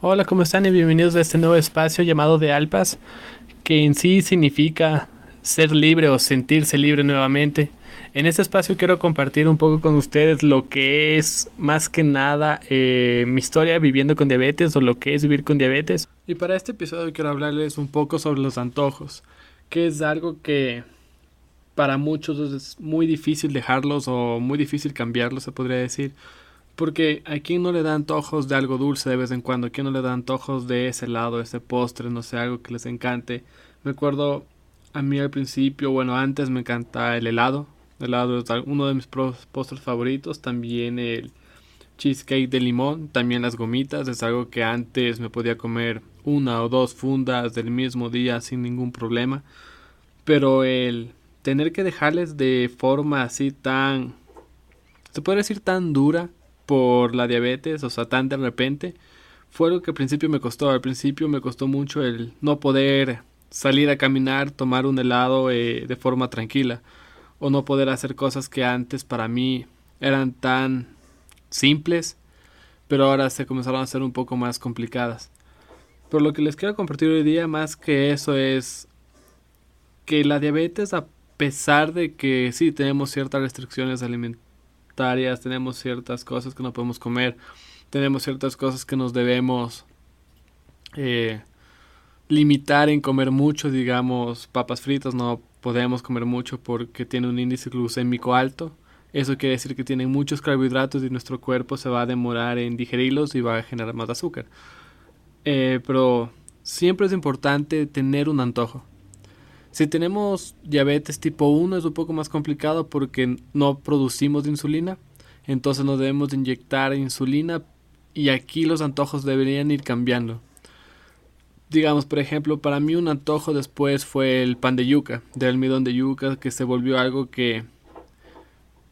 Hola, ¿cómo están? Y bienvenidos a este nuevo espacio llamado de Alpas, que en sí significa ser libre o sentirse libre nuevamente. En este espacio quiero compartir un poco con ustedes lo que es más que nada eh, mi historia viviendo con diabetes o lo que es vivir con diabetes. Y para este episodio quiero hablarles un poco sobre los antojos, que es algo que para muchos es muy difícil dejarlos o muy difícil cambiarlos, se podría decir. Porque a quien no le da antojos de algo dulce de vez en cuando, a quien no le da antojos de ese lado, ese postre, no sé, algo que les encante. Me acuerdo a mí al principio, bueno, antes me encanta el helado. El helado es uno de mis postres favoritos. También el cheesecake de limón, también las gomitas. Es algo que antes me podía comer una o dos fundas del mismo día sin ningún problema. Pero el tener que dejarles de forma así tan, se puede decir tan dura, por la diabetes, o sea, tan de repente, fue algo que al principio me costó. Al principio me costó mucho el no poder salir a caminar, tomar un helado eh, de forma tranquila, o no poder hacer cosas que antes para mí eran tan simples, pero ahora se comenzaron a ser un poco más complicadas. Pero lo que les quiero compartir hoy día, más que eso, es que la diabetes, pesar de que sí tenemos ciertas restricciones alimentarias, tenemos ciertas cosas que no podemos comer, tenemos ciertas cosas que nos debemos eh, limitar en comer mucho, digamos, papas fritas no podemos comer mucho porque tiene un índice glucémico alto. Eso quiere decir que tienen muchos carbohidratos y nuestro cuerpo se va a demorar en digerirlos y va a generar más azúcar. Eh, pero siempre es importante tener un antojo. Si tenemos diabetes tipo 1 es un poco más complicado porque no producimos insulina, entonces nos debemos inyectar insulina y aquí los antojos deberían ir cambiando. Digamos, por ejemplo, para mí un antojo después fue el pan de yuca, del almidón de yuca, que se volvió algo que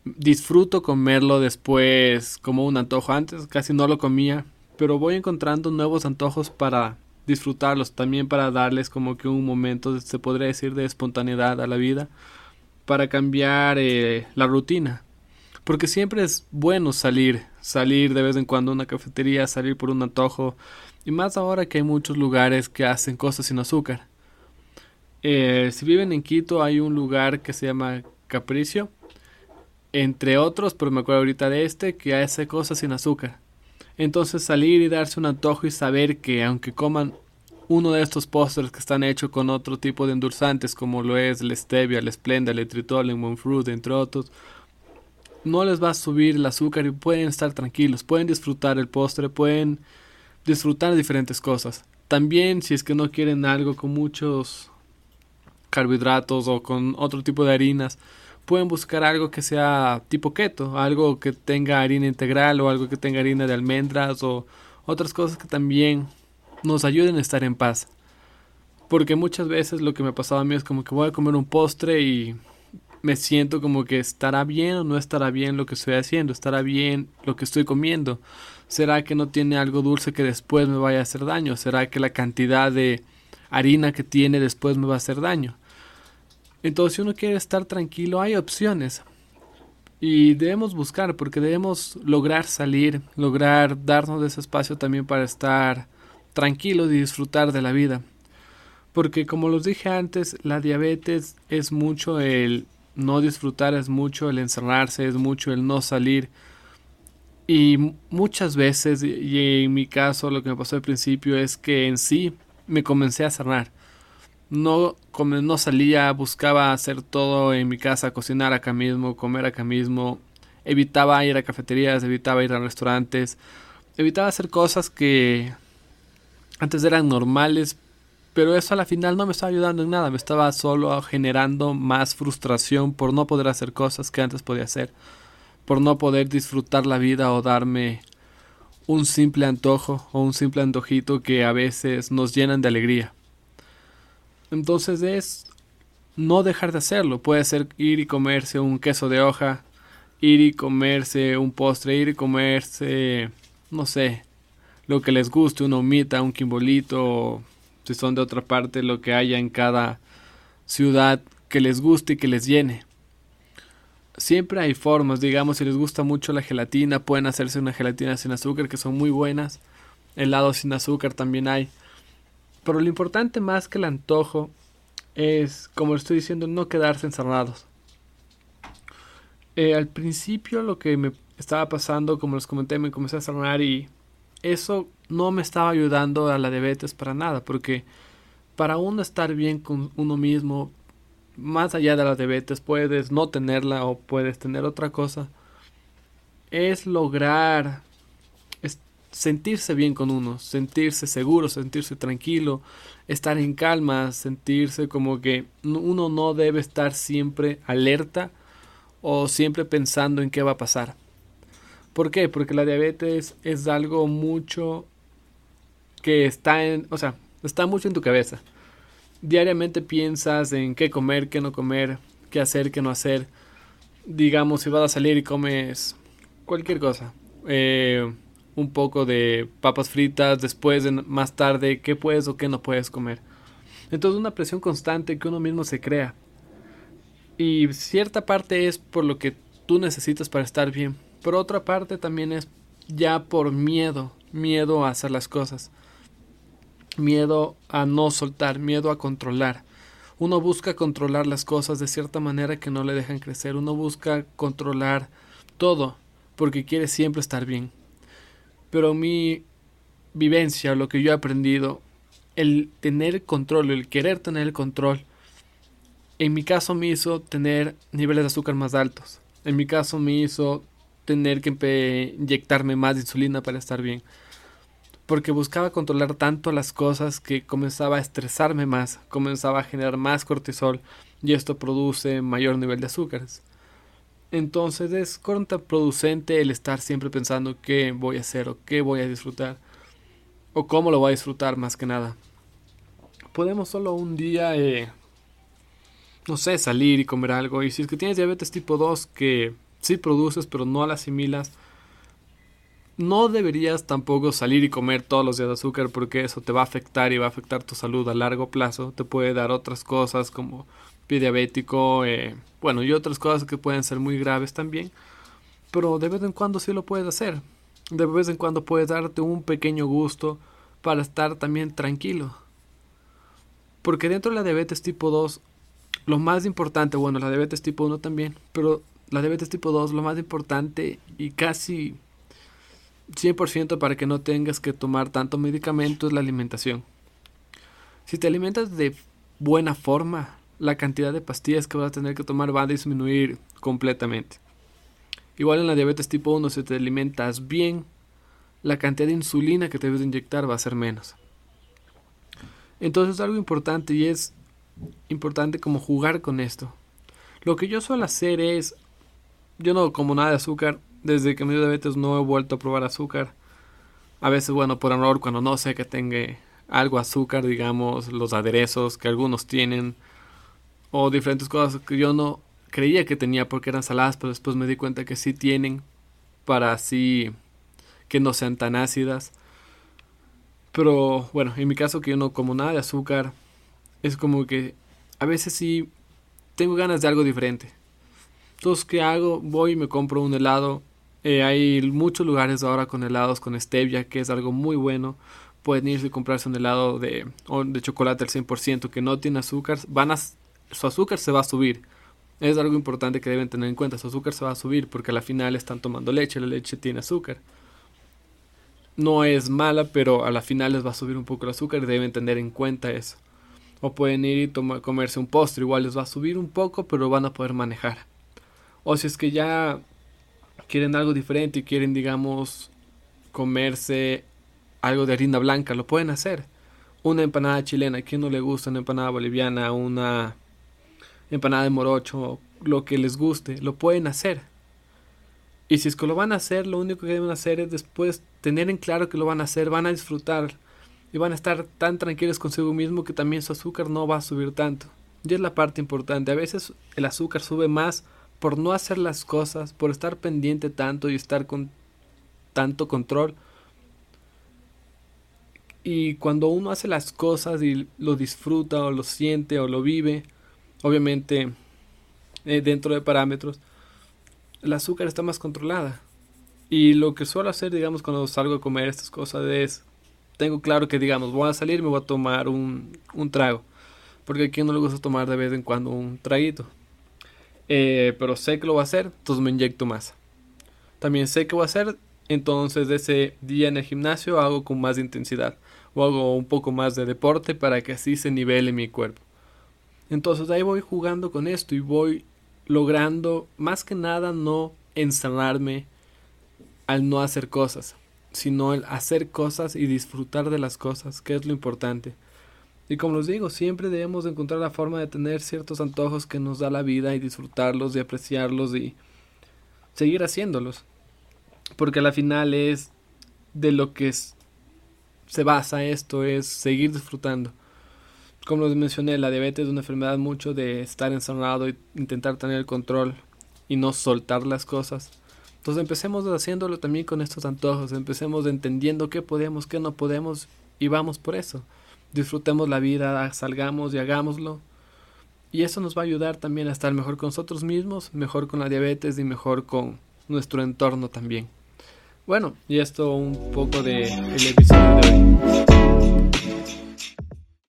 disfruto comerlo después como un antojo. Antes casi no lo comía, pero voy encontrando nuevos antojos para disfrutarlos, también para darles como que un momento, se podría decir, de espontaneidad a la vida, para cambiar eh, la rutina. Porque siempre es bueno salir, salir de vez en cuando a una cafetería, salir por un antojo, y más ahora que hay muchos lugares que hacen cosas sin azúcar. Eh, si viven en Quito hay un lugar que se llama Capricio, entre otros, pero me acuerdo ahorita de este, que hace cosas sin azúcar. Entonces salir y darse un antojo y saber que aunque coman uno de estos postres que están hechos con otro tipo de endulzantes como lo es la stevia, la splenda, el tritol, el monfruit, entre otros, no les va a subir el azúcar y pueden estar tranquilos, pueden disfrutar el postre, pueden disfrutar diferentes cosas. También si es que no quieren algo con muchos carbohidratos o con otro tipo de harinas, pueden buscar algo que sea tipo keto, algo que tenga harina integral o algo que tenga harina de almendras o otras cosas que también nos ayuden a estar en paz. Porque muchas veces lo que me pasaba a mí es como que voy a comer un postre y me siento como que estará bien o no estará bien lo que estoy haciendo, estará bien lo que estoy comiendo. ¿Será que no tiene algo dulce que después me vaya a hacer daño? ¿Será que la cantidad de harina que tiene después me va a hacer daño? Entonces, si uno quiere estar tranquilo, hay opciones. Y debemos buscar, porque debemos lograr salir, lograr darnos ese espacio también para estar tranquilos y disfrutar de la vida. Porque como los dije antes, la diabetes es mucho el no disfrutar, es mucho el encerrarse, es mucho el no salir. Y muchas veces, y en mi caso lo que me pasó al principio es que en sí me comencé a cerrar no, no salía, buscaba hacer todo en mi casa, cocinar acá mismo, comer acá mismo, evitaba ir a cafeterías, evitaba ir a restaurantes, evitaba hacer cosas que antes eran normales, pero eso a la final no me estaba ayudando en nada, me estaba solo generando más frustración por no poder hacer cosas que antes podía hacer, por no poder disfrutar la vida o darme un simple antojo o un simple antojito que a veces nos llenan de alegría. Entonces es no dejar de hacerlo. Puede ser ir y comerse un queso de hoja, ir y comerse un postre, ir y comerse, no sé, lo que les guste, una humita, un quimbolito, si son de otra parte, lo que haya en cada ciudad que les guste y que les llene. siempre hay formas, digamos, si les gusta mucho la gelatina, pueden hacerse una gelatina sin azúcar que son muy buenas. Helados sin azúcar también hay. Pero lo importante más que el antojo es, como estoy diciendo, no quedarse encerrados. Eh, al principio lo que me estaba pasando, como les comenté, me comencé a cerrar y eso no me estaba ayudando a la diabetes para nada, porque para uno estar bien con uno mismo, más allá de la diabetes, puedes no tenerla o puedes tener otra cosa, es lograr sentirse bien con uno, sentirse seguro, sentirse tranquilo, estar en calma, sentirse como que uno no debe estar siempre alerta o siempre pensando en qué va a pasar. ¿Por qué? Porque la diabetes es algo mucho que está en, o sea, está mucho en tu cabeza. Diariamente piensas en qué comer, qué no comer, qué hacer, qué no hacer. Digamos, si vas a salir y comes cualquier cosa. Eh, un poco de papas fritas, después, de, más tarde, qué puedes o qué no puedes comer. Entonces una presión constante que uno mismo se crea. Y cierta parte es por lo que tú necesitas para estar bien. Pero otra parte también es ya por miedo, miedo a hacer las cosas. Miedo a no soltar, miedo a controlar. Uno busca controlar las cosas de cierta manera que no le dejan crecer. Uno busca controlar todo porque quiere siempre estar bien pero mi vivencia, lo que yo he aprendido, el tener control, el querer tener el control, en mi caso me hizo tener niveles de azúcar más altos. En mi caso me hizo tener que inyectarme más insulina para estar bien. Porque buscaba controlar tanto las cosas que comenzaba a estresarme más, comenzaba a generar más cortisol y esto produce mayor nivel de azúcares. Entonces es contraproducente el estar siempre pensando qué voy a hacer o qué voy a disfrutar o cómo lo voy a disfrutar más que nada. Podemos solo un día, eh, no sé, salir y comer algo. Y si es que tienes diabetes tipo 2 que sí produces pero no la asimilas, no deberías tampoco salir y comer todos los días azúcar porque eso te va a afectar y va a afectar tu salud a largo plazo. Te puede dar otras cosas como pie diabético, eh, bueno, y otras cosas que pueden ser muy graves también. Pero de vez en cuando sí lo puedes hacer. De vez en cuando puedes darte un pequeño gusto para estar también tranquilo. Porque dentro de la diabetes tipo 2, lo más importante, bueno, la diabetes tipo 1 también, pero la diabetes tipo 2, lo más importante y casi 100% para que no tengas que tomar tanto medicamento es la alimentación. Si te alimentas de buena forma, la cantidad de pastillas que vas a tener que tomar va a disminuir completamente. Igual en la diabetes tipo 1, si te alimentas bien, la cantidad de insulina que te debes inyectar va a ser menos. Entonces algo importante y es importante como jugar con esto. Lo que yo suelo hacer es, yo no como nada de azúcar, desde que me dio diabetes no he vuelto a probar azúcar. A veces, bueno, por error, cuando no sé que tenga algo azúcar, digamos, los aderezos que algunos tienen, o diferentes cosas que yo no creía que tenía porque eran saladas, pero después me di cuenta que sí tienen para así que no sean tan ácidas. Pero bueno, en mi caso que yo no como nada de azúcar, es como que a veces sí tengo ganas de algo diferente. Entonces, ¿qué hago? Voy y me compro un helado. Eh, hay muchos lugares ahora con helados con stevia, que es algo muy bueno. Pueden irse y comprarse un helado de, de chocolate al 100% que no tiene azúcar. Van a su azúcar se va a subir. Es algo importante que deben tener en cuenta. Su azúcar se va a subir porque a la final están tomando leche. La leche tiene azúcar. No es mala, pero a la final les va a subir un poco el azúcar y deben tener en cuenta eso. O pueden ir y comerse un postre. Igual les va a subir un poco, pero van a poder manejar. O si es que ya quieren algo diferente y quieren, digamos, comerse algo de harina blanca, lo pueden hacer. Una empanada chilena, ¿a quién no le gusta una empanada boliviana? Una empanada de morocho, lo que les guste, lo pueden hacer. Y si es que lo van a hacer, lo único que deben hacer es después tener en claro que lo van a hacer, van a disfrutar y van a estar tan tranquilos consigo mismo que también su azúcar no va a subir tanto. Y es la parte importante. A veces el azúcar sube más por no hacer las cosas, por estar pendiente tanto y estar con tanto control. Y cuando uno hace las cosas y lo disfruta o lo siente o lo vive, obviamente eh, dentro de parámetros, el azúcar está más controlada. Y lo que suelo hacer, digamos, cuando salgo a comer estas cosas es, tengo claro que, digamos, voy a salir me voy a tomar un, un trago. Porque a quien no le gusta tomar de vez en cuando un traguito. Eh, pero sé que lo voy a hacer, entonces me inyecto más. También sé que voy a hacer, entonces ese día en el gimnasio hago con más intensidad. O hago un poco más de deporte para que así se nivele mi cuerpo. Entonces ahí voy jugando con esto y voy logrando más que nada no encerrarme al no hacer cosas, sino el hacer cosas y disfrutar de las cosas, que es lo importante. Y como les digo, siempre debemos encontrar la forma de tener ciertos antojos que nos da la vida y disfrutarlos y apreciarlos y seguir haciéndolos. Porque al final es de lo que se basa esto, es seguir disfrutando. Como les mencioné, la diabetes es una enfermedad mucho de estar encerrado y intentar tener el control y no soltar las cosas. Entonces empecemos haciéndolo también con estos antojos, empecemos entendiendo qué podemos, qué no podemos y vamos por eso. Disfrutemos la vida, salgamos y hagámoslo. Y eso nos va a ayudar también a estar mejor con nosotros mismos, mejor con la diabetes y mejor con nuestro entorno también. Bueno, y esto un poco de el episodio de hoy.